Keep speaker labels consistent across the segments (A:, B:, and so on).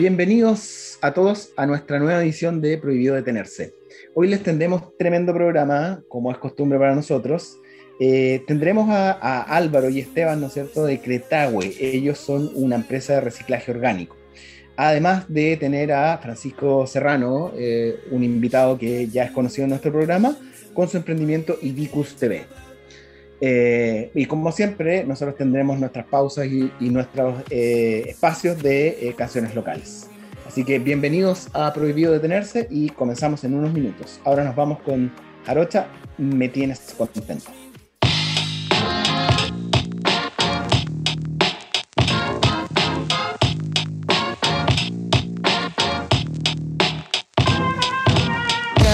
A: Bienvenidos a todos a nuestra nueva edición de Prohibido Detenerse. Hoy les tendremos tremendo programa, como es costumbre para nosotros. Eh, tendremos a, Álvaro y Esteban, ¿no es cierto?, de Cretagüe. Ellos son una empresa de reciclaje orgánico. Además de tener a Francisco Serrano, eh, un invitado que ya es conocido en nuestro programa, con su emprendimiento Ibicus TV. Eh, y como siempre, nosotros tendremos nuestras pausas y, nuestros espacios de canciones locales. Así que bienvenidos a Prohibido Detenerse y comenzamos en unos minutos. Ahora nos vamos con Jarocha, me tienes contento.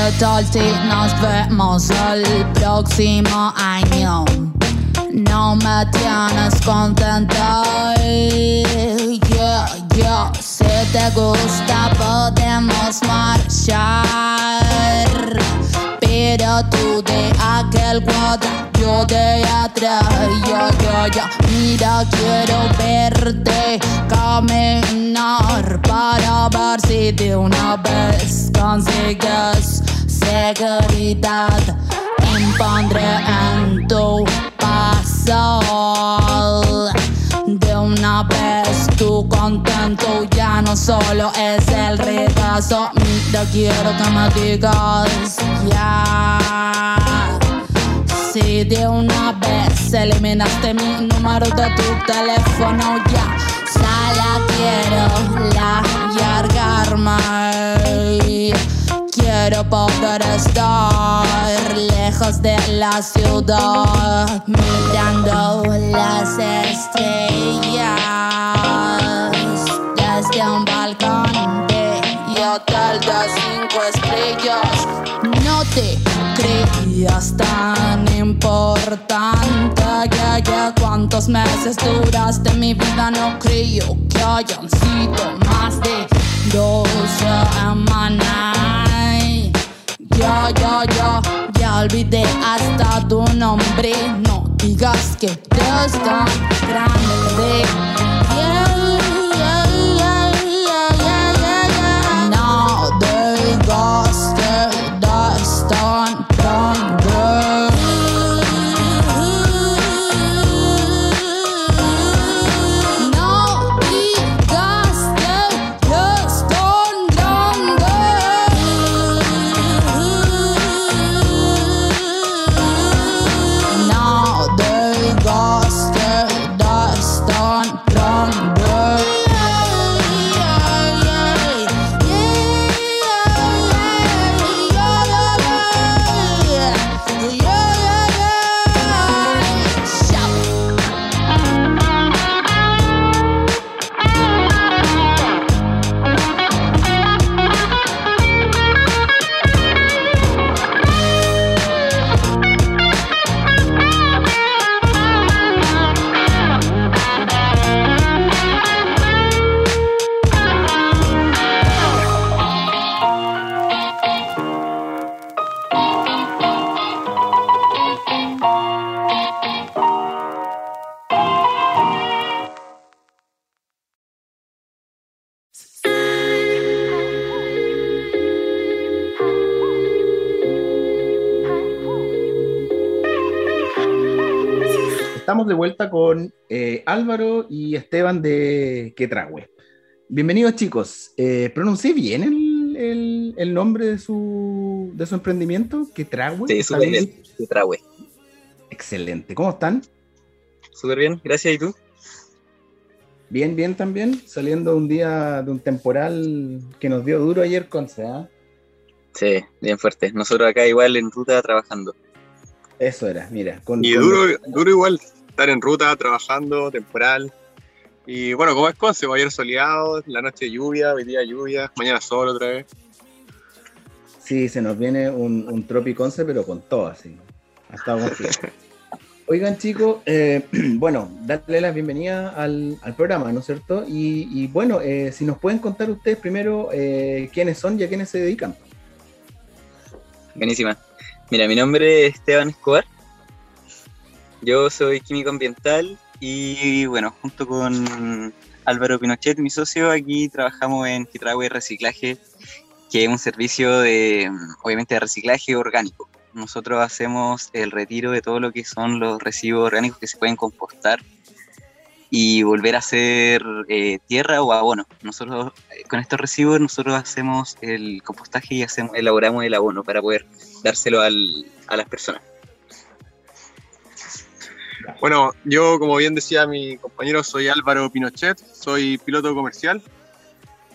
B: ¿Qué tal si nos vemos el próximo año? No me tienes contento. Yeah, yeah. Si te gusta podemos marchar. Pero tú de aquel cuadro, yo de atrás. Yeah, yeah, yeah. Mira, quiero verte caminar para ver si de una vez consigues seguridad. Impondré en tu de una vez tu contento ya no solo es el regazo. Mira, quiero que me digas ya. Si de una vez eliminaste mi número de tu teléfono, ya. Quiero la largarme. Quiero poder estar lejos de la ciudad, mirando las estrellas desde un balcón de hotel de cinco estrellas. No te creías tan importante, ya, ya cuántos meses duraste mi vida, no creo que hayan sido más de dos semanas. Ya, olvidé hasta tu nombre. No digas que te tan grande.
A: De vuelta con eh, Álvaro y Esteban de Quetrahue. Bienvenidos chicos. Eh, ¿Pronuncié bien el, el, nombre de su, de su emprendimiento? Quetrahue.
C: Sí, súper bien. Quetrahue.
A: Excelente. ¿Cómo están?
C: Súper bien, gracias. ¿Y tú?
A: Bien, bien también. Saliendo un día de un temporal que nos dio duro ayer con SEA.
C: Sí, bien fuerte. Nosotros acá igual en ruta trabajando.
A: Eso era, mira.
D: y duro, duro igual estar en ruta, trabajando, temporal. Y bueno, como es Conce, ayer soleado, la noche lluvia, hoy día lluvia, mañana sol otra vez.
A: Sí, se nos viene un, un Tropiconce, pero con todo así. Hasta Oigan chicos, eh, bueno, darle la bienvenida al, programa, ¿no es cierto? Y, bueno, eh, si nos pueden contar ustedes primero eh, quiénes son y a quiénes se dedican.
C: Buenísima. Mira, mi nombre es Esteban Escobar, yo soy químico ambiental y bueno, junto con Álvaro Pinochet, mi socio. Aquí trabajamos en Hitrawe Reciclaje, que es un servicio de, obviamente, de reciclaje orgánico. Nosotros hacemos el retiro de todo lo que son los residuos orgánicos que se pueden compostar y volver a hacer eh, tierra o abono. Nosotros eh, con estos residuos nosotros hacemos el compostaje y hacemos, elaboramos el abono para poder dárselo al, a las personas.
D: Bueno, yo como bien decía mi compañero, soy Álvaro Pinochet, soy piloto comercial.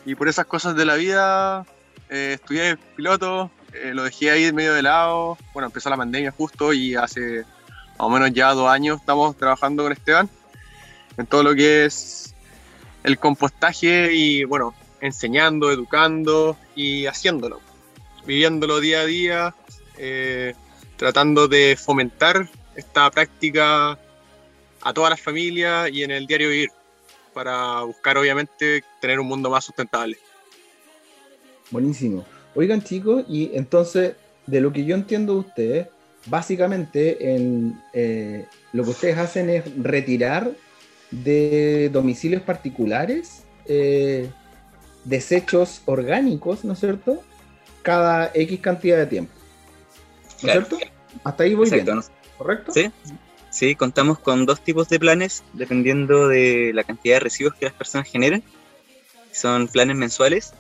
D: Y por esas cosas de la vida eh, estudié piloto, eh, lo dejé ahí medio de lado, bueno, empezó la pandemia justo y hace más o menos ya dos años estamos trabajando con Esteban en todo lo que es el compostaje y bueno, enseñando, educando y haciéndolo, viviéndolo día a día, eh, tratando de fomentar esta práctica a todas las familias y en el diario vivir, para buscar obviamente tener un mundo más sustentable.
A: Buenísimo. Oigan chicos, y entonces, de lo que yo entiendo de ustedes, básicamente en, eh, lo que ustedes hacen es retirar de domicilios particulares eh, desechos orgánicos, ¿no es cierto? Cada X cantidad de tiempo. ¿No es cierto? Hasta ahí voy
C: Exacto,
A: bien,
C: ¿no?
A: ¿Correcto?
C: Sí, sí, contamos con dos tipos de planes dependiendo de la cantidad de residuos que las personas generen. Son planes mensuales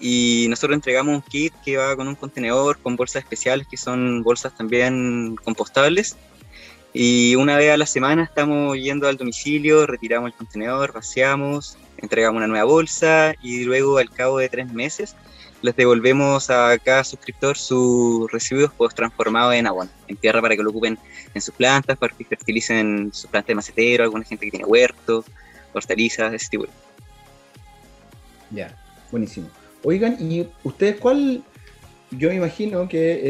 C: y nosotros entregamos un kit que va con un contenedor, con bolsas especiales que son bolsas también compostables. Y una vez a la semana estamos yendo al domicilio, retiramos el contenedor, vaciamos, entregamos una nueva bolsa y luego al cabo de tres meses les devolvemos a cada suscriptor sus residuos post transformados en abono, en tierra para que lo ocupen en sus plantas, para que fertilicen sus plantas de macetero, alguna gente que tiene huertos, hortalizas, ese tipo. de-
A: Ya, buenísimo. Oigan, ¿y ustedes cuál? Yo me imagino que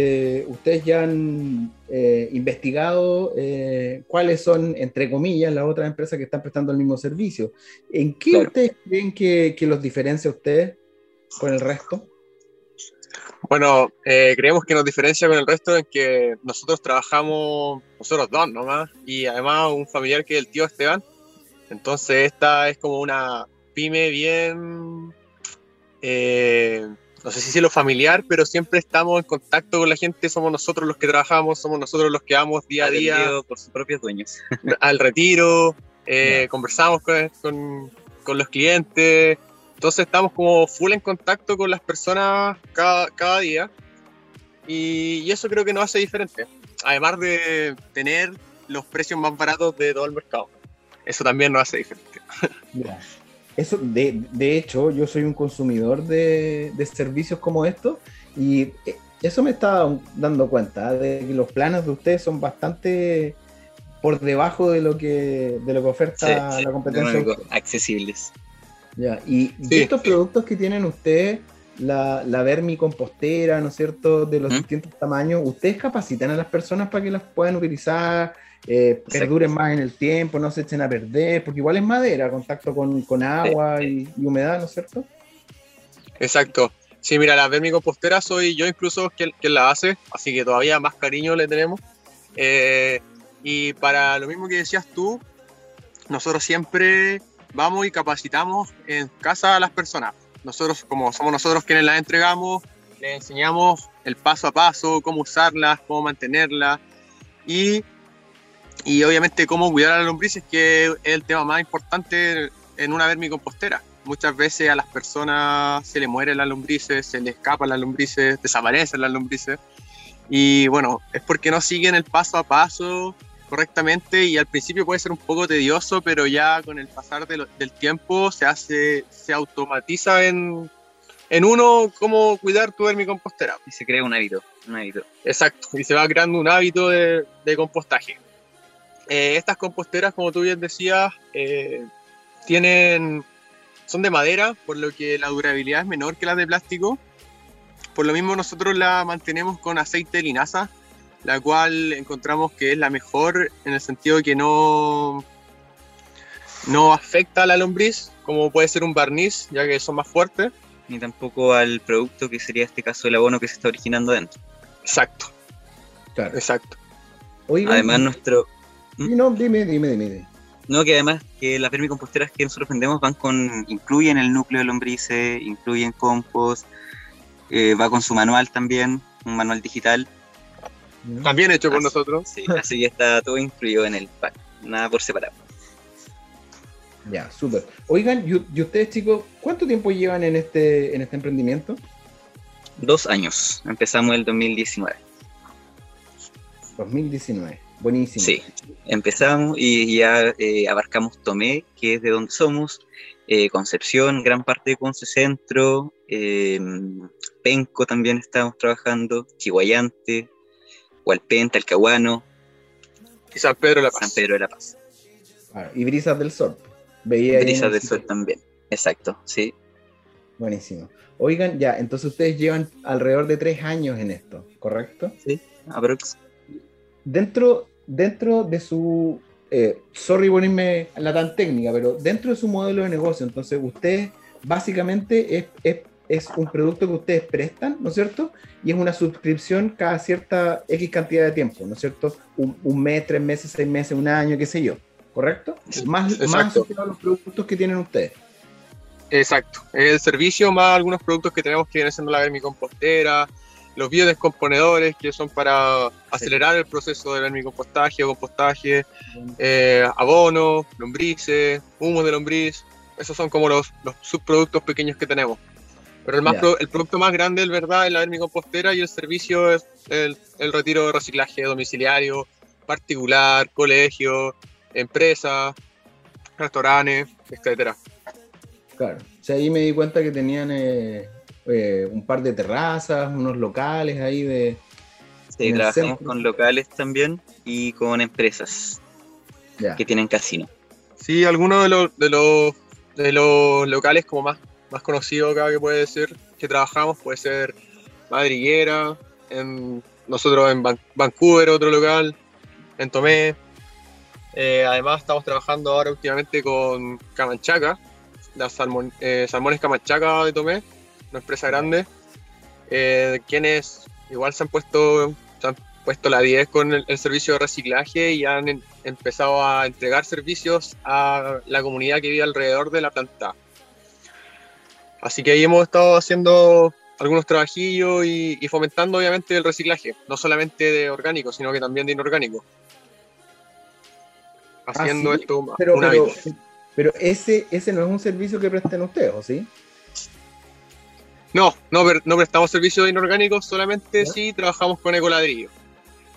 A: eh, ustedes ya han eh, investigado eh, cuáles son, entre comillas, las otras empresas que están prestando el mismo servicio. ¿En qué
C: Claro.
A: ustedes creen que, que los diferencia a ustedes con el resto?
D: Bueno, eh, creemos que nos diferencia con el resto en que nosotros trabajamos nosotros dos nomás y además un familiar que es el tío Esteban. Entonces esta es como una pyme bien, eh, no sé si decirlo familiar, pero siempre estamos en contacto con la gente, somos nosotros los que trabajamos, somos nosotros los que vamos día a día
C: por sus propios dueños.
D: al retiro, eh, conversamos con, con- con los clientes, entonces estamos como full en contacto con las personas cada, cada día y, y eso creo que nos hace diferente, además de tener los precios más baratos de todo el mercado. Eso también nos hace diferente.
A: Mira, eso, de, de hecho, yo soy un consumidor de, de servicios como estos y eso me está dando cuenta ¿eh? de que los planes de ustedes son bastante por debajo de lo que, de lo que oferta
C: Sí, sí,
A: la competencia. ustedes.
C: accesibles.
A: Ya, y de
D: Sí.
A: estos productos que tienen ustedes, la, la vermicompostera, ¿no es cierto?, de los
C: ¿Mm?
A: distintos tamaños, ¿ustedes capacitan a las personas para que las puedan utilizar, eh, perduren más en el tiempo, no se echen a perder? Porque igual es madera, contacto con, con agua y, y humedad, ¿no es cierto?
D: Exacto. Sí, mira, la vermicompostera soy yo incluso quien, quien la hace, así que todavía más cariño le tenemos. Eh, y para lo mismo que decías tú, nosotros siempre vamos y capacitamos en casa a las personas. Nosotros, como somos nosotros quienes las entregamos, les enseñamos el paso a paso, cómo usarlas, cómo mantenerlas y, y obviamente cómo cuidar a las lombrices, que es el tema más importante en una vermicompostera. Muchas veces a las personas se les mueren las lombrices, se les escapan las lombrices, desaparecen las lombrices. Y bueno, es porque no siguen el paso a paso correctamente y al principio puede ser un poco tedioso, pero ya con el pasar de lo- del tiempo se hace, se automatiza en, en uno cómo cuidar tu vermicompostera.
C: Y se crea un hábito, un hábito.
D: Exacto, y se va creando un hábito de, de compostaje. Eh, estas composteras, como tú bien decías, eh, tienen, son de madera, por lo que la durabilidad es menor que las de plástico. Por lo mismo nosotros la mantenemos con aceite de linaza, la cual encontramos que es la mejor en el sentido de que no, no afecta a la lombriz, como puede ser un barniz, ya que son más fuertes.
C: Ni tampoco al producto que sería este caso el abono que se está originando dentro.
D: Exacto,
A: Claro.
D: exacto.
A: Oigan,
C: Además nuestro...
A: y no, dime, dime, dime. dime.
C: No, que además que las vermicomposteras que nosotros vendemos van con, incluyen el núcleo de lombrices, incluyen compost, eh, va con su manual también, un manual digital.
D: También hecho por
C: Así-
D: nosotros.
C: Sí, así que está todo incluido en el pack, nada por separado.
A: Ya, súper. Oigan, y, y ustedes chicos, ¿cuánto tiempo llevan en este, en este emprendimiento?
C: Dos años, empezamos el 2019.
A: 2019. Buenísimo.
C: Sí, empezamos y ya eh, abarcamos Tomé, que es de donde somos, eh, Concepción, gran parte de Conce Centro, eh, Penco también estamos trabajando, Chihuayante, Hualpén, Talcahuano,
D: Y San Pedro de la Paz.
C: San Pedro de la Paz,
A: Ah, y Brisas del Sol. Veía
C: Brisas
A: el
C: del. Sol también. Exacto, sí.
A: Buenísimo. Oigan, ya, entonces ustedes llevan alrededor de tres años en esto, ¿correcto?
C: Aprox.
A: Dentro, dentro de su, eh, sorry ponerme la tan técnica, pero dentro de su modelo de negocio, entonces ustedes básicamente es, es, es un producto que ustedes prestan, ¿no es cierto? Y es una suscripción cada cierta X cantidad de tiempo, ¿no es cierto? Un, un mes, tres meses, seis meses, un año, qué sé yo, ¿correcto? Más, más
D: Exacto.
A: asociado a los productos que tienen ustedes.
D: Exacto. El servicio más algunos productos que tenemos que vienen siendo la vermicompostera, los biodescomponedores que son para acelerar el proceso de vermicompostaje o compostaje, eh, abono, lombrices, humo de lombriz. Esos son como los, los subproductos pequeños que tenemos. Pero el, más pro- el producto más grande, en verdad, es la vermicompostera y el servicio es el, el retiro de reciclaje domiciliario, particular, colegio, empresa, restaurantes, etcétera.
A: Claro. O sea, ahí me di cuenta que tenían eh, eh, un par de terrazas, unos locales ahí de...
C: Sí,
A: el
C: trabajamos con locales también y con empresas
A: Ya.
C: que tienen casino.
D: Sí, algunos de los, de los, de los locales como más, más conocidos acá que puede ser que trabajamos puede ser Madriguera, en, nosotros en Van- Vancouver otro local, en Tomé. Eh, además estamos trabajando ahora últimamente con Camanchaca, las eh, salmones Camanchaca de Tomé, una empresa grande, eh, quienes igual se han puesto, se han puesto la 10 con el, servicio de reciclaje y han empezado a entregar servicios a la comunidad que vive alrededor de la planta. Así que ahí hemos estado haciendo algunos trabajillos y, y fomentando obviamente el reciclaje, no solamente de orgánico, sino que también de inorgánico. Haciendo
A: ¿sí?
D: esto
A: Pero,
D: un
A: pero,
D: hábito.
A: pero ese, ese no es un servicio que presten ustedes, ¿o sí?
D: No, no, no prestamos servicios de inorgánicos, solamente
A: ¿Ya?
D: si trabajamos con Ecoladrillo,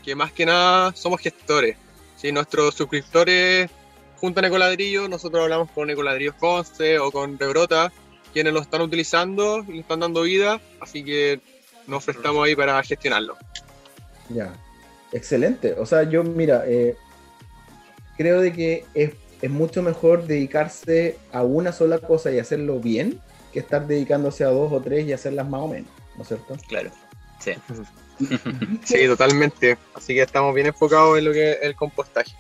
D: que más que nada somos gestores. Si nuestros suscriptores juntan Ecoladrillo, nosotros hablamos con Ecoladrillos Conce o con Rebrota, quienes lo están utilizando y le están dando vida, así que nos prestamos ahí para gestionarlo.
A: Ya. Excelente. O sea, yo, mira, eh, creo de que es, es mucho mejor dedicarse a una sola cosa y hacerlo bien que estar dedicándose a dos o tres y hacerlas más o menos, ¿no es cierto?
C: Claro. Sí.
D: Sí, totalmente. Así que estamos bien enfocados en lo que es el compostaje.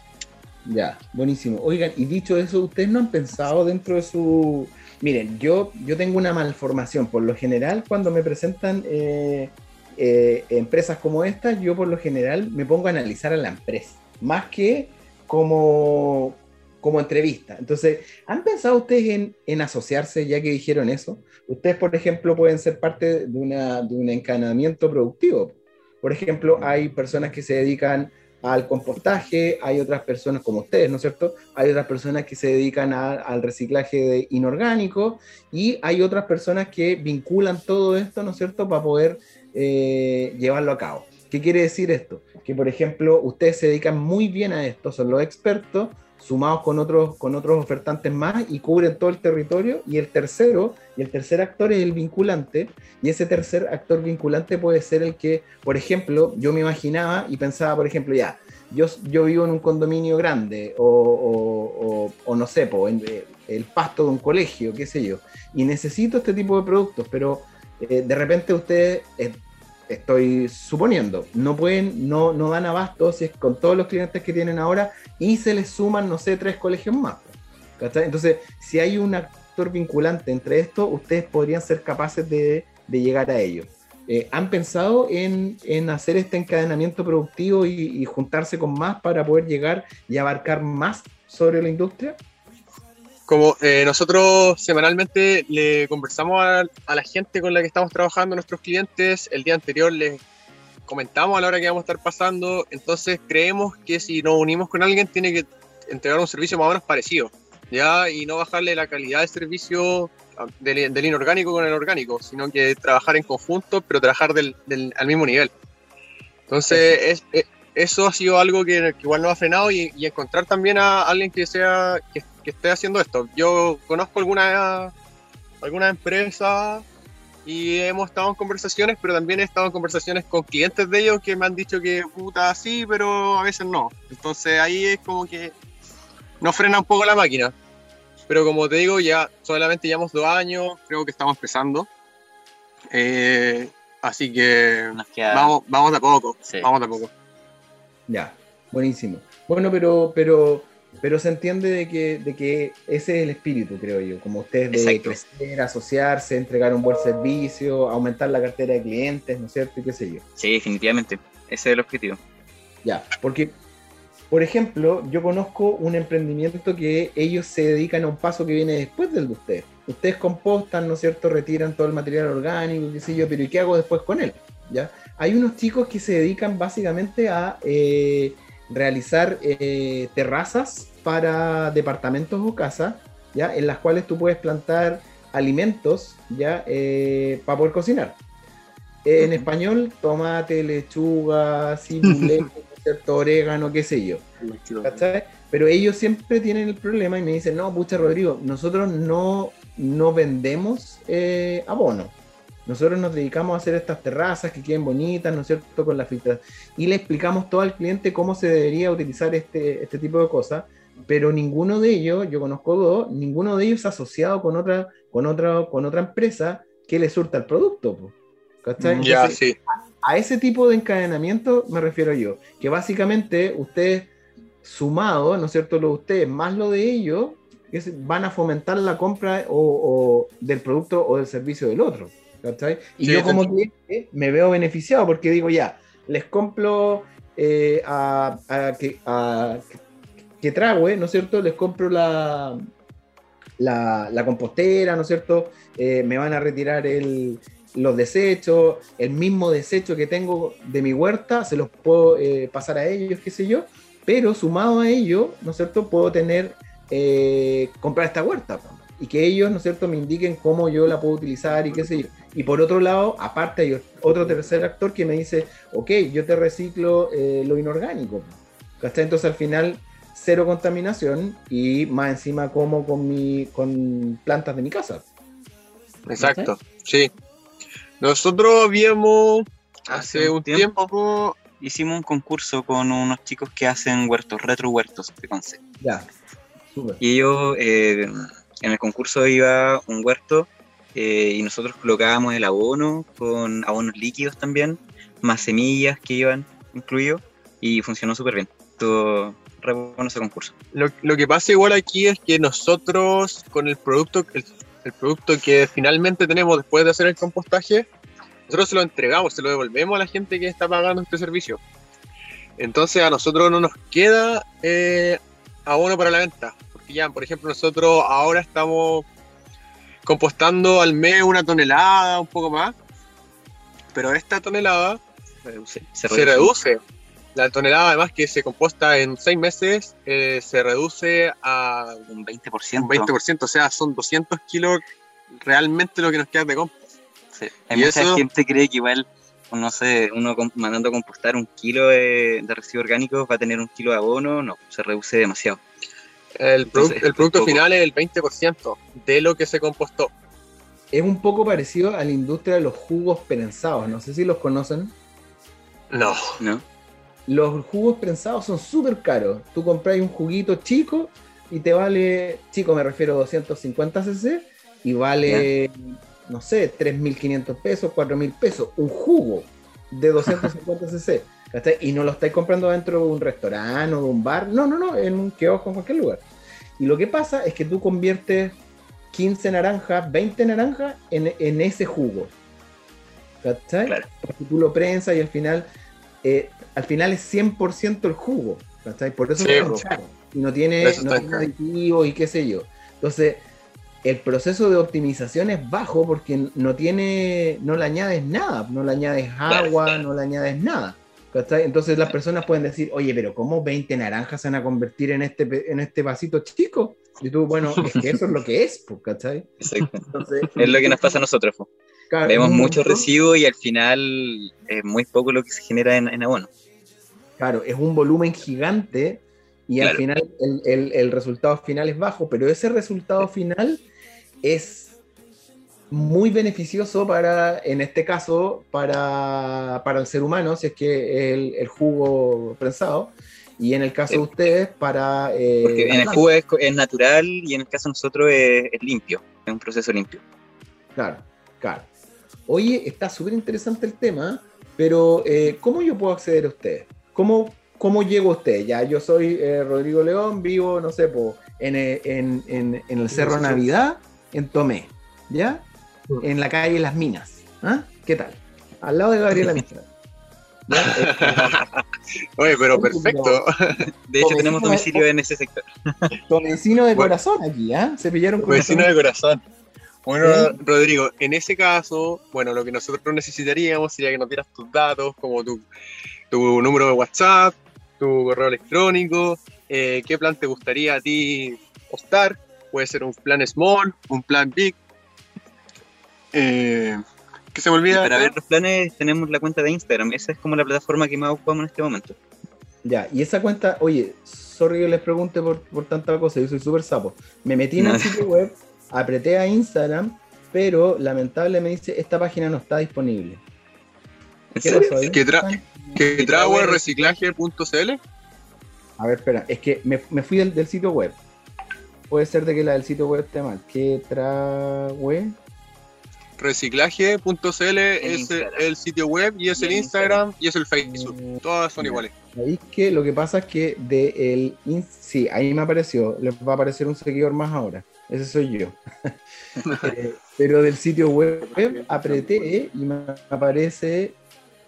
A: Ya, buenísimo. Oigan, y dicho eso, ¿ustedes no han pensado dentro de su... Miren, yo, yo tengo una malformación. Por lo general, cuando me presentan eh, eh, empresas como esta, yo por lo general me pongo a analizar a la empresa, más que como, como entrevista. Entonces, ¿han pensado ustedes en, en asociarse, ya que dijeron eso? Ustedes, por ejemplo, pueden ser parte de, una, de un encadenamiento productivo. Por ejemplo, hay personas que se dedican al compostaje, hay otras personas como ustedes, ¿no es cierto? Hay otras personas que se dedican al reciclaje de inorgánico y hay otras personas que vinculan todo esto, ¿no es cierto?, para poder eh, llevarlo a cabo. ¿Qué quiere decir esto? Que, por ejemplo, ustedes se dedican muy bien a esto, son los expertos, sumados con otros, con otros ofertantes más y cubren todo el territorio. Y el tercero, el tercer actor es el vinculante, y ese tercer actor vinculante puede ser el que, por ejemplo, yo me imaginaba y pensaba, por ejemplo, ya, yo, yo vivo en un condominio grande o, o- no sé, en, eh, el pasto de un colegio, qué sé yo, y necesito este tipo de productos, pero eh, de repente ustedes, eh, estoy suponiendo, no pueden, no, no dan abasto si es con todos los clientes que tienen ahora y se les suman, no sé, tres colegios más. Entonces, si hay un actor vinculante entre esto, ustedes podrían ser capaces de, de llegar a ello. Eh, ¿Han pensado en, en hacer este encadenamiento productivo y, juntarse con más para poder llegar y abarcar más sobre la industria?
D: como eh, nosotros semanalmente le conversamos a, la gente con la que estamos trabajando, nuestros clientes, el día anterior les comentamos a la hora que vamos a estar pasando, entonces creemos que si nos unimos con alguien tiene que entregar un servicio más o menos parecido, ¿ya? Y no bajarle la calidad del servicio del, del inorgánico con el orgánico, sino que trabajar en conjunto, pero trabajar del, del, al mismo nivel. Entonces, es, es, eso ha sido algo que, que, igual nos ha frenado y, y encontrar también a alguien que sea que, que esté haciendo esto. Yo conozco alguna, alguna empresa y hemos estado en conversaciones, pero también he estado en conversaciones con clientes de ellos que me han dicho que puta sí, pero a veces no. Entonces ahí es como que nos frena un poco la máquina. Pero como te digo, ya solamente llevamos dos años, creo que estamos empezando. Eh, así que queda... vamos, vamos de a poco. Sí. Vamos de a poco.
A: Ya, buenísimo. Bueno, pero, pero pero se entiende de que, de que ese es el espíritu, creo yo, como ustedes de Exacto. crecer, asociarse, entregar un buen servicio, aumentar la cartera de clientes, ¿no es cierto? Y qué sé yo.
C: Sí, definitivamente, ese es el objetivo.
A: Ya, porque, por ejemplo, yo conozco un emprendimiento que ellos se dedican a un paso que viene después del de ustedes. Ustedes compostan, ¿no es cierto? Retiran todo el material orgánico, qué sé yo, pero ¿y qué hago después con él? ¿Ya? Hay unos chicos que se dedican básicamente a... Eh, realizar eh, terrazas para departamentos o casas, ¿ya? En las cuales tú puedes plantar alimentos, ¿ya? Eh, para poder cocinar. Eh, en español, tomate, lechuga, cibule, orégano, qué sé yo. ¿Cachai? Pero ellos siempre tienen el problema y me dicen, no, pucha Rodrigo, nosotros no, no vendemos abono. Nosotros nos dedicamos a hacer estas terrazas que queden bonitas, ¿no es cierto?, con la filtras. Y le explicamos todo al cliente cómo se debería utilizar este, este tipo de cosas, pero ninguno de ellos, yo conozco dos, ninguno de ellos asociado con otra, con otra, con otra empresa que le surta el producto.
D: ¿Cachai? Ya, Entonces, sí.
A: A, a ese tipo de encadenamiento me refiero yo, que básicamente ustedes sumado, ¿no es cierto?, lo de ustedes más lo de ellos, van a fomentar la compra o, o del producto o del servicio del otro. ¿Cachai? Y sí, yo como cliente me veo beneficiado porque digo, ya, les compro eh, a, a, que, a que trague, ¿no es cierto? Les compro la, la, la compostera, ¿no es cierto? Eh, me van a retirar el, los desechos, el mismo desecho que tengo de mi huerta, se los puedo eh, pasar a ellos, qué sé yo, pero sumado a ello, ¿no es cierto? Puedo tener, eh, comprar esta huerta y que ellos, ¿no es cierto?, me indiquen cómo yo la puedo utilizar y qué sé yo. Y por otro lado, aparte hay otro tercer actor que me dice, ok, yo te reciclo eh, lo inorgánico. ¿Cachai? Entonces al final, cero contaminación y más encima como con, mi, con plantas de mi casa.
D: Exacto, sí. Nosotros habíamos, hace un tiempo, tiempo,
C: hicimos un concurso con unos chicos que hacen huertos, retro huertos de concepto.
A: Ya,
C: super. Y ellos... Eh, en el concurso iba un huerto eh, y nosotros colocábamos el abono con abonos líquidos también, más semillas que iban incluidos y funcionó súper bien. Todo re bueno ese concurso.
D: Lo, lo, que pasa igual aquí es que nosotros con el producto, el, producto que finalmente tenemos después de hacer el compostaje, nosotros se lo entregamos, se lo devolvemos a la gente que está pagando este servicio. Entonces a nosotros no nos queda eh, abono para la venta ya, por ejemplo, nosotros ahora estamos compostando al mes una tonelada, un poco más, pero esta tonelada
C: reduce,
D: se, reduce. se, reduce. La tonelada, además, que se composta en seis meses, eh, se reduce a
C: un 20%.
D: Un 20%, o sea, son 200 kilos realmente lo que nos queda de compost.
C: Sí. Hay y mucha eso... gente cree que igual, no sé, uno mandando a compostar un kilo de, de residuos orgánicos va a tener un kilo de abono, no, se reduce demasiado.
D: El, Entonces, el producto final es el 20% de lo que se compostó.
A: Es un poco parecido a la industria de los jugos prensados. No sé si los conocen.
D: No.
C: No.
A: Los jugos prensados son súper caros. Tú compras un juguito chico y te vale, chico me refiero a 250 cc, y vale, yeah. no sé, 3.500 pesos, 4.000 pesos. Un jugo de 250 cc. ¿Cachai? Y no lo estáis comprando dentro de un restaurante o de un bar, no, no, no, en un kiosco, en cualquier lugar. Y lo que pasa es que tú conviertes 15 naranjas, 20 naranjas en, en ese jugo. ¿Cachai? Claro. Porque tú lo prensas y al final, eh, al final es 100% el jugo. ¿cachai? Por eso sí, es caro. Y no tiene, no tiene aditivos y qué sé yo. Entonces, el proceso de optimización es bajo porque no tiene, no le añades nada, no le añades agua, no le añades nada. ¿Cachai? Entonces las personas pueden decir, oye, pero ¿cómo 20 naranjas se van a convertir en este, en este vasito chico? Y tú, bueno, es que eso es lo que es, pues, ¿cachai?
C: Exacto.
A: Entonces,
C: Es lo que nos pasa a nosotros. po.
A: claro,
C: Vemos
A: montón-
C: residuos y al final es muy poco lo que se genera en, en abono.
A: Claro, es un volumen gigante y al final el, el- el resultado final es bajo, pero ese resultado final es muy beneficioso para, en este caso, para, para el ser humano, si es que el, el jugo prensado, y en el caso de ustedes, para... eh,
C: Porque en el jugo es, es natural y en el caso de nosotros es, es limpio, es un proceso limpio.
A: Claro, claro. Oye, está súper interesante el tema, pero eh, ¿cómo yo puedo acceder a ustedes? ¿Cómo, cómo llego a ustedes? Ya, yo soy eh, Rodrigo León, vivo, no sé, po, en, eh, en, en- en el Cerro. Navidad, en Tomé, ¿ya? En la calle Las Minas. ¿Ah? ¿Qué tal? Al lado de Gabriela Mistral. ¿Ya?
D: Oye, pero perfecto.
C: De hecho, tenemos domicilio en ese sector.
A: Eh, Tomecino de
D: Bueno.
A: corazón aquí, ¿ah? Se pillaron con
D: Vecino de corazón. Bueno. Rodrigo, en ese caso, bueno, lo que nosotros necesitaríamos sería que nos dieras tus datos, como tu, tu número de WhatsApp, tu correo electrónico, eh, qué plan te gustaría a ti optar. Puede ser un plan small, un plan big. Eh, ¿Qué se me
C: Y
D: olvida?
C: para ver los planes tenemos la cuenta de Instagram. Esa es como la plataforma que más ocupamos en este momento.
A: Ya, y esa cuenta, oye, sorry que les pregunte por, por tanta cosa, yo soy súper sapo. Me metí en el sitio web, apreté a Instagram, pero lamentablemente me dice, esta página no está disponible.
C: ¿En
A: ¿Qué pasó ahí?
D: ¿Qué tra- ¿Que reciclaje.cl?
A: A ver, espera, es que me, me fui del, del sitio web. Puede ser de que la del sitio web esté mal. ¿Qué trae?
D: Reciclaje.cl es
C: Instagram.
D: el sitio web y es
C: Y
D: el Instagram y es el Facebook.
A: Mm,
D: Todas son iguales.
A: ¿Sabéis que Lo que pasa es que de el sí, ahí me apareció, les va a aparecer un seguidor más ahora. Ese soy yo. Eh, pero del sitio web apreté y me aparece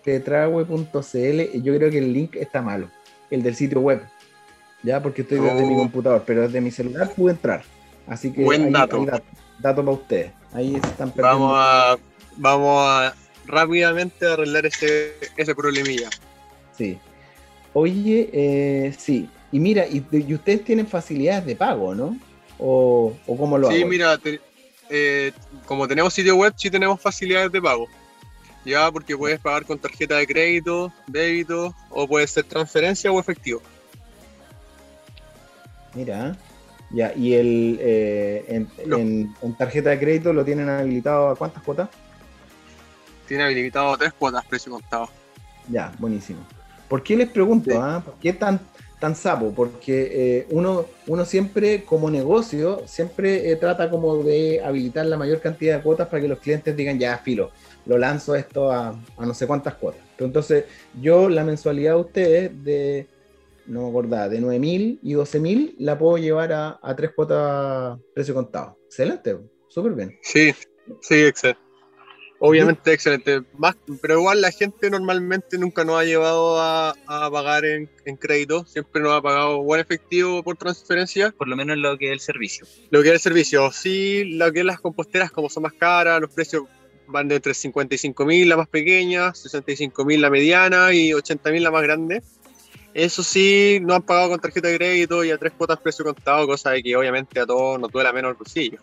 A: tetrawe.cl y yo creo que el link está malo, el del sitio web. Ya, porque estoy desde mi
D: Oh.
A: computador, pero desde mi celular pude entrar. Así que
D: Buen
A: ahí-
D: dato.
A: ahí da- dato para ustedes. Ahí están perdiendo.
D: Vamos a, vamos a rápidamente arreglar ese, ese problemilla.
A: Sí. Oye, eh, sí. Y mira, y, y ustedes tienen facilidades de pago, ¿no? O, o cómo lo
D: Sí,
A: hago?
D: mira, te- eh, como tenemos sitio web, sí tenemos facilidades de pago. Ya, porque puedes pagar con tarjeta de crédito, débito, o puede ser transferencia o efectivo.
A: Mira, ya, y el eh, en,
D: No.
A: en- en tarjeta de crédito lo tienen habilitado a cuántas cuotas?
D: Tiene habilitado tres cuotas, precio contado.
A: Ya, buenísimo. ¿Por qué les pregunto?
D: Sí.
A: ah? ¿Por qué tan, tan sapo? Porque eh, uno, uno siempre, como negocio, siempre eh, trata como de habilitar la mayor cantidad de cuotas para que los clientes digan, ya, filo, lo lanzo esto a, a no sé cuántas cuotas. Pero entonces, yo la mensualidad de ustedes de, no me acordaba, de 9.000 y 12.000 la puedo llevar a, a tres cuotas precio contado. Excelente, súper bien.
D: Sí, sí, excelente. Obviamente excelente. Más, pero igual la gente normalmente nunca nos ha llevado a, a pagar en, en crédito, siempre nos ha pagado o en efectivo por transferencia.
C: Por lo menos lo que es el servicio.
D: Lo que es el servicio, sí, lo que es las composteras, como son más caras, los precios van de entre 55 mil la más pequeña, 65 mil la mediana y 80 mil la más grande. Eso sí, no han pagado con tarjeta de crédito y a tres cuotas precio contado, cosa de que obviamente a todos nos duela menos el bolsillo.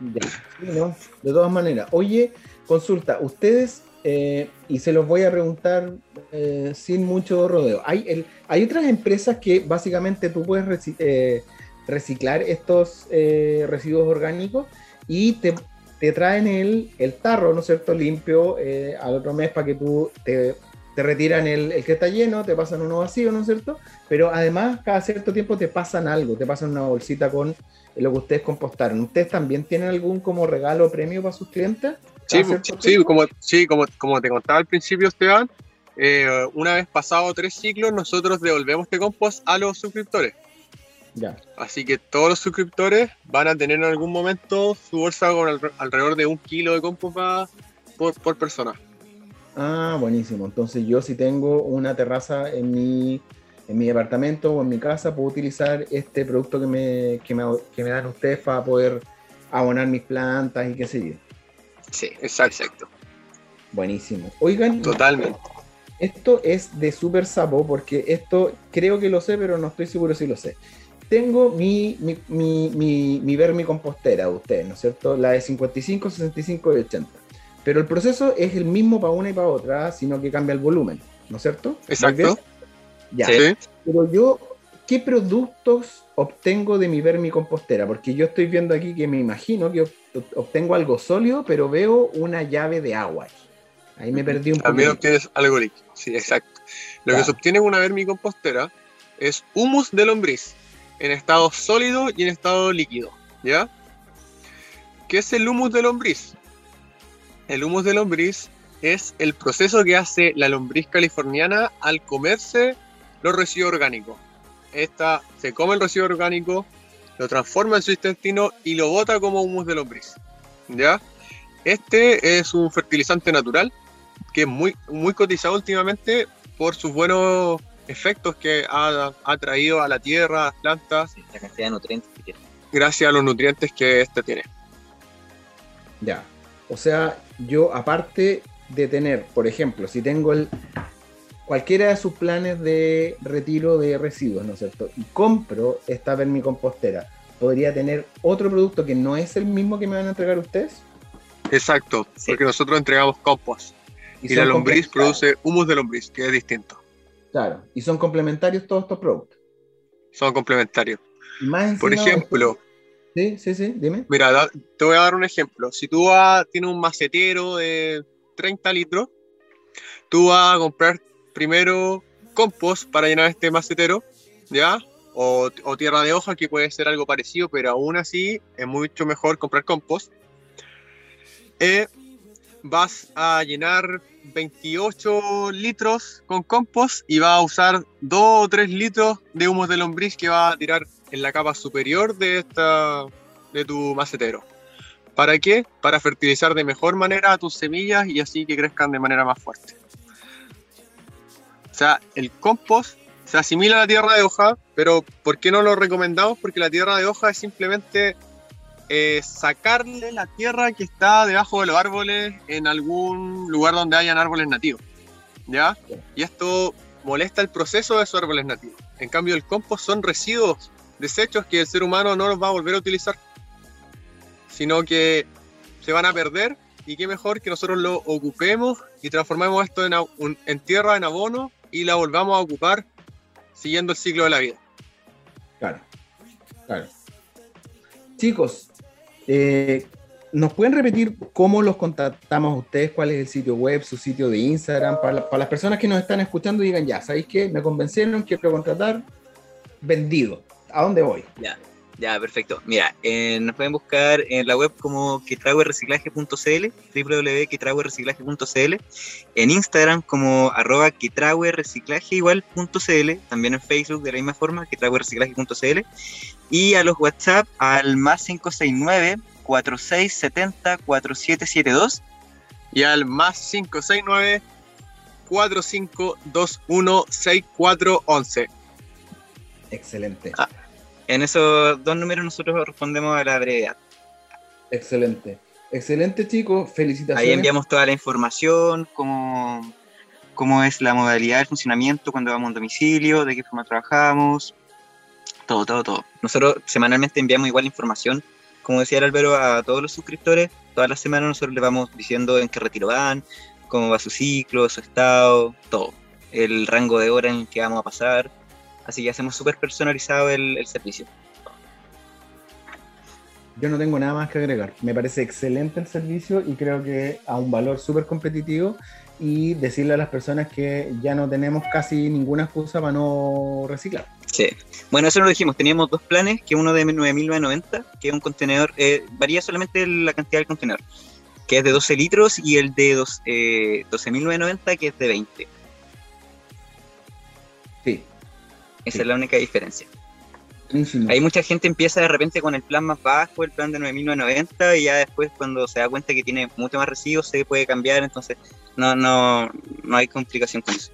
A: De todas maneras. Oye, consulta, ustedes, eh, y se los voy a preguntar eh, sin mucho rodeo, ¿hay, hay otras empresas que básicamente tú puedes eh, reciclar estos residuos orgánicos y te, te traen el, el tarro, ¿no es cierto?, limpio al otro mes para que tú te, te retiran el, el que está lleno, te pasan uno vacío, ¿no es cierto? Pero además, cada cierto tiempo te pasan algo, te pasan una bolsita con lo que ustedes compostaron. ¿Ustedes también tienen algún como regalo o premio para sus clientes?
D: Sí,
A: ¿Cada cierto
D: sí, como, sí como, como te contaba al principio, Esteban, eh, una vez pasado tres ciclos, nosotros devolvemos este compost a los suscriptores.
A: Ya.
D: Así que todos los suscriptores van a tener en algún momento su bolsa con al- alrededor de un kilo de compost por, por persona.
A: Ah, buenísimo. Entonces yo si tengo una terraza en mi, en mi departamento o en mi casa, puedo utilizar este producto que me, que me, que me dan ustedes para poder abonar mis plantas y qué sé yo.
D: Sí, exacto.
A: Buenísimo. Oigan,
D: Totalmente.
A: esto es de super sapo porque esto creo que lo sé, pero no estoy seguro si lo sé. Tengo mi, mi, mi, mi, mi vermicompostera de ustedes, ¿no es cierto? La de 55, 65 y 80. Pero el proceso es el mismo para una y para otra, sino que cambia el volumen, ¿no es cierto? ¿Muy
D: Exacto.
A: Ya.
D: Sí.
A: Pero yo, ¿qué productos obtengo de mi vermicompostera? Porque yo estoy viendo aquí que me imagino que ob- obtengo algo sólido, pero veo una llave de agua. ahí. Ahí me perdí un
D: También
A: poco.
D: obtienes algo líquido. Sí, exacto. Lo
A: Ya.
D: que se obtiene en una vermicompostera es humus de lombriz en estado sólido y en estado líquido. ¿Ya? ¿Qué es el humus de lombriz? El humus de lombriz es el proceso que hace la lombriz californiana al comerse los residuos orgánicos. Esta se come el residuo orgánico, lo transforma en su intestino y lo bota como humus de lombriz. ¿Ya? Este es un fertilizante natural que es muy, muy cotizado últimamente por sus buenos efectos que ha, ha traído a la tierra, a las plantas,
C: Sí, la cantidad de nutrientes que tiene.
D: gracias a los nutrientes que este tiene.
A: Ya. O sea, yo aparte de tener, por ejemplo, si tengo el cualquiera de sus planes de retiro de residuos, ¿no es cierto? Y compro esta vermicompostera, ¿podría tener otro producto que no es el mismo que me van a entregar ustedes?
D: Exacto,
C: Sí.
D: porque nosotros entregamos compost y, la
A: son
D: lombriz produce humus de lombriz, que es distinto.
A: Claro, y son complementarios todos estos productos.
D: Son complementarios.
A: Y más
D: Por ejemplo,
A: Sí, sí, sí, dime.
D: mira, da- te voy a dar un ejemplo. Si tú vas, tienes un macetero de 30 litros, tú vas a comprar primero compost para llenar este macetero, ¿ya? O, o tierra de hoja, que puede ser algo parecido, pero aún así es mucho mejor comprar compost. Eh, vas a llenar 28 litros con compost y vas a usar 2 o 3 litros de humus de lombriz que va a tirar en la capa superior de, esta, de tu macetero. ¿Para qué? Para fertilizar de mejor manera a tus semillas y así que crezcan de manera más fuerte. O sea, el compost se asimila a la tierra de hoja, pero ¿por qué no lo recomendamos? Porque la tierra de hoja es simplemente eh, sacarle la tierra que está debajo de los árboles en algún lugar donde hayan árboles nativos. ¿Ya? Y esto molesta el proceso de esos árboles nativos. En cambio, el compost son residuos, desechos que el ser humano no los va a volver a utilizar, sino que se van a perder. Y qué mejor que nosotros lo ocupemos y transformemos esto en, en tierra, en abono y la volvamos a ocupar siguiendo el ciclo de la vida.
A: Claro, claro. Chicos, eh, ¿nos pueden repetir cómo los contactamos a ustedes? ¿Cuál es el sitio web, su sitio de Instagram? Para, para las personas que nos están escuchando digan, ya, ¿sabéis qué? Me convencieron, quiero contratar, vendido. ¿A dónde voy?
C: Ya, ya, perfecto. Mira, nos pueden buscar en la web como quetrahuereciclaje.cl, www.quetrahuereciclaje.cl, en Instagram como arroba quetrahuereciclaje igual.cl, también en Facebook de la misma forma, quetrahuereciclaje.cl, y a los WhatsApp al más 569 4670 4772
D: Y al más 569 4521 6411.
A: Excelente,
C: Ah. En esos dos números nosotros respondemos a la brevedad.
A: excelente. Excelente, chicos. Felicitaciones.
C: Ahí enviamos toda la información, cómo, cómo es la modalidad del funcionamiento cuando vamos a un domicilio, de qué forma trabajamos, todo, todo, todo. Nosotros semanalmente enviamos igual información, como decía el Álvaro, a todos los suscriptores. Todas las semanas nosotros les vamos diciendo en qué retiro van, cómo va su ciclo, su estado, todo. El rango de hora en el que vamos a pasar. Así que hacemos súper personalizado el, el servicio.
A: Yo no tengo nada más que agregar. Me parece excelente el servicio y creo que a un valor súper competitivo y decirle a las personas que ya no tenemos casi ninguna excusa para no reciclar.
C: Sí. Bueno, eso lo dijimos. Teníamos dos planes, que uno de 9.990, que es un contenedor, eh, varía solamente la cantidad del contenedor, que es de 12 litros, y el de dos- eh, 12.990, que es de 20.
A: Sí.
C: Esa
A: Sí.
C: es la única diferencia.
A: buenísimo.
C: Ahí mucha gente empieza de repente con el plan más bajo, el plan de 9.990, y ya después cuando se da cuenta que tiene mucho más residuos se puede cambiar, entonces no, no, no hay complicación con eso.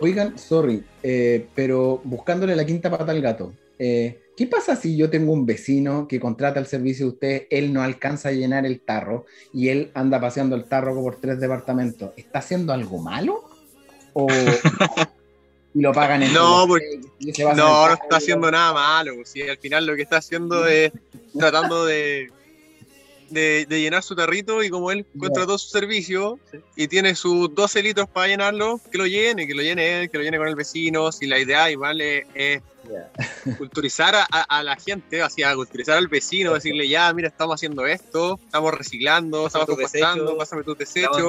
A: Oigan, sorry, eh, pero buscándole la quinta pata al gato. Eh, ¿Qué pasa si yo tengo un vecino que contrata el servicio de ustedes, él no alcanza a llenar el tarro y él anda paseando el tarro por tres departamentos? ¿Está haciendo algo malo? ¿O y lo pagan en
D: No, porque, no, no está haciendo nada malo. Si al final lo que está haciendo es tratando de de, llenar su tarrito y como él contrató su servicio y tiene sus 12 litros para llenarlo, que lo llene, que lo llene él, que lo llene con el vecino. Si la idea igual es, culturizar a, la gente, así, a culturizar al vecino, decirle ya, mira, estamos haciendo esto, estamos reciclando, estamos compostando, pásame tu desecho.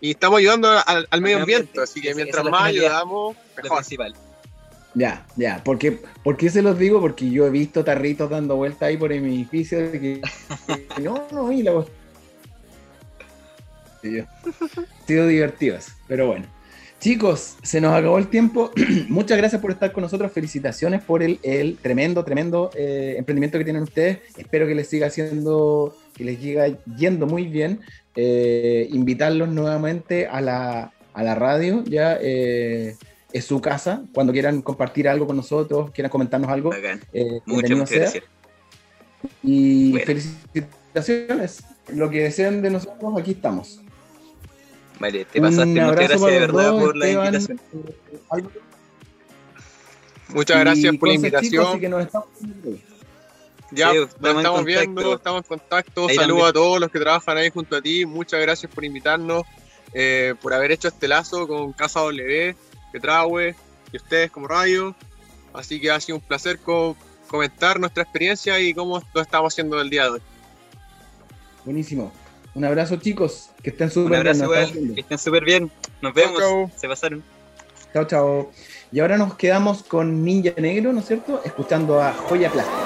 D: Y estamos ayudando al, medio ambiente, así que mientras más ayudamos, mejor. Principal.
A: Ya, ya, porque, ¿por qué se los digo? Porque yo he visto tarritos dando vueltas ahí por el edificio de que, no, no, y la sí, sido divertidos, pero bueno. Chicos, se nos acabó el tiempo. Muchas gracias por estar con nosotros. Felicitaciones por el, el tremendo, tremendo eh, emprendimiento que tienen ustedes. Espero que les siga haciendo, que les siga yendo muy bien. Eh, invitarlos nuevamente a la, a la radio, ya. Eh, es su casa. Cuando quieran compartir algo con nosotros, quieran comentarnos algo,
C: eh, muchas, gracias.
A: Y felicitaciones. Lo que deseen de nosotros, aquí estamos.
C: Vale, te pasaste. Muchas gracias de verdad por la invitación.
D: Muchas gracias por la invitación. ya, nos estamos viendo, estamos en contacto. Saludos a todos los que trabajan ahí junto a ti. Muchas gracias por invitarnos, eh, por haber hecho este lazo con Casa W. Traue y ustedes como radio. Así que ha sido un placer comentar nuestra experiencia y cómo lo estamos haciendo el día de hoy.
A: Buenísimo. Un abrazo chicos, que estén súper
C: bien. que estén súper bien. Nos vemos. Se pasaron.
A: Chao, chao. Y ahora nos quedamos con Ninja Negro, ¿no es cierto? Escuchando a Joya Plástica.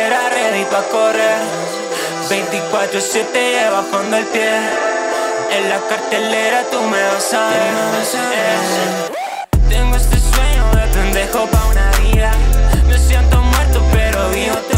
E: a correr. 24-7 bajando el pie. En la cartelera tú me vas a ver. Eh. Tengo este sueño de pendejo pa' una vida. Me siento muerto, pero vivo.